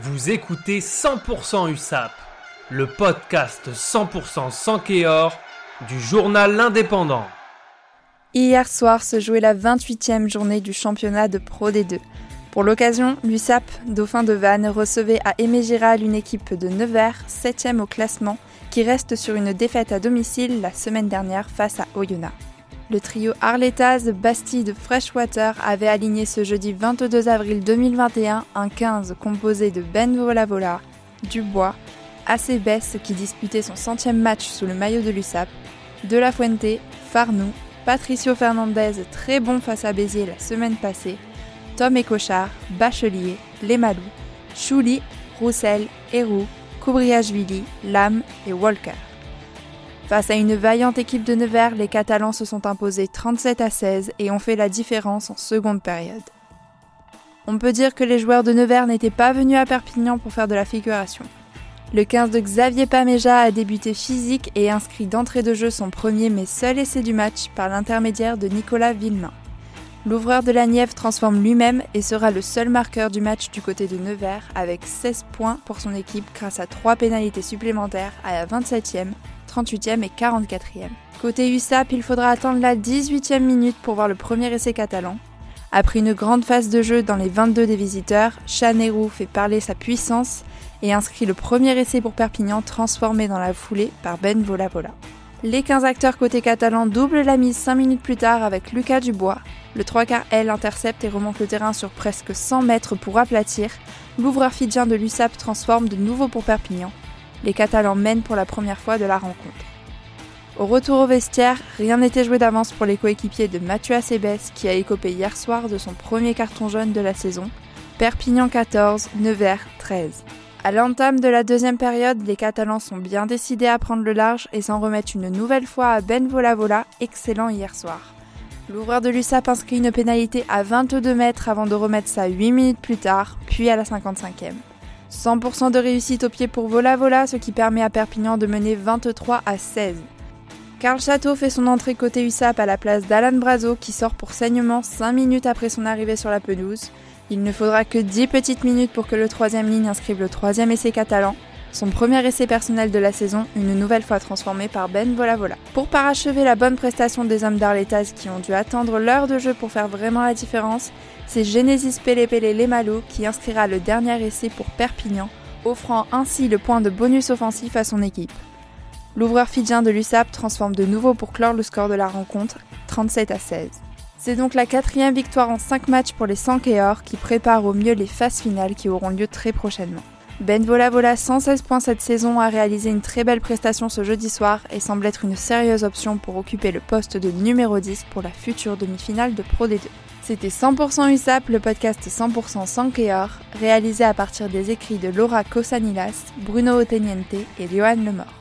Vous écoutez 100% USAP, le podcast 100% sans Kéor du journal L'Indépendant. Hier soir se jouait la 28e journée du championnat de Pro D2. Pour l'occasion, l'USAP, dauphin de Vannes, recevait à Aimé Giral une équipe de Nevers, 7e au classement, qui reste sur une défaite à domicile la semaine dernière face à Oyonnax. Le trio Arletaz Bastide Freshwater avait aligné ce jeudi 22 avril 2021 un 15 composé de Ben Volavola, Dubois, Acebes qui disputait son centième match sous le maillot de l'USAP, De La Fuente, Farnou, Patricio Fernandez très bon face à Béziers la semaine passée, Tom Écochard, Bachelier, Lemalou, Chouli, Roussel, Héroux, Koubriachvili, Lam et Walker. Face à une vaillante équipe de Nevers, les Catalans se sont imposés 37 à 16 et ont fait la différence en seconde période. On peut dire que les joueurs de Nevers n'étaient pas venus à Perpignan pour faire de la figuration. Le 15 de Xavier Paméja a débuté physique et inscrit d'entrée de jeu son premier mais seul essai du match par l'intermédiaire de Nicolas Villemain. L'ouvreur de la Nièvre transforme lui-même et sera le seul marqueur du match du côté de Nevers avec 16 points pour son équipe grâce à 3 pénalités supplémentaires à la 27e, 38e et 44e. Côté USAP, il faudra attendre la 18e minute pour voir le premier essai catalan. Après une grande phase de jeu dans les 22 des visiteurs, Chanerou fait parler sa puissance et inscrit le premier essai pour Perpignan transformé dans la foulée par Ben Volavola. Les 15 acteurs côté catalan doublent la mise 5 minutes plus tard avec Lucas Dubois. Le 3 quarts L intercepte et remonte le terrain sur presque 100 mètres pour aplatir. L'ouvreur fidjien de l'USAP transforme de nouveau pour Perpignan les Catalans mènent pour la première fois de la rencontre. Au retour au vestiaire, rien n'était joué d'avance pour les coéquipiers de Mathieu Acebes qui a écopé hier soir de son premier carton jaune de la saison. Perpignan 14, Nevers 13. À l'entame de la deuxième période, les Catalans sont bien décidés à prendre le large et s'en remettent une nouvelle fois à Ben Volavola, excellent hier soir. L'ouvreur de l'USAP inscrit une pénalité à 22 mètres avant de remettre ça 8 minutes plus tard, puis à la 55e. 100% de réussite au pied pour Vola Vola, ce qui permet à Perpignan de mener 23 à 16. Karl Château fait son entrée côté USAP à la place d'Alan Brazo qui sort pour saignement 5 minutes après son arrivée sur la pelouse. Il ne faudra que 10 petites minutes pour que le troisième ligne inscrive le troisième essai catalan, son premier essai personnel de la saison, une nouvelle fois transformé par Ben Volavola. Pour parachever la bonne prestation des hommes d'Arletas qui ont dû attendre l'heure de jeu pour faire vraiment la différence, c'est Genesis Pele Lemalo qui inscrira le dernier essai pour Perpignan, offrant ainsi le point de bonus offensif à son équipe. L'ouvreur fidjien de l'USAP transforme de nouveau pour clore le score de la rencontre, 37 à 16. C'est donc la quatrième victoire en 5 matchs pour les Sankéors qui préparent au mieux les phases finales qui auront lieu très prochainement. Ben Vola Vola, 116 points cette saison, a réalisé une très belle prestation ce jeudi soir et semble être une sérieuse option pour occuper le poste de numéro 10 pour la future demi-finale de Pro D2. C'était 100% USAP, le podcast 100% sans réalisé à partir des écrits de Laura Cosanilas, Bruno Oteniente et Johan Lemort.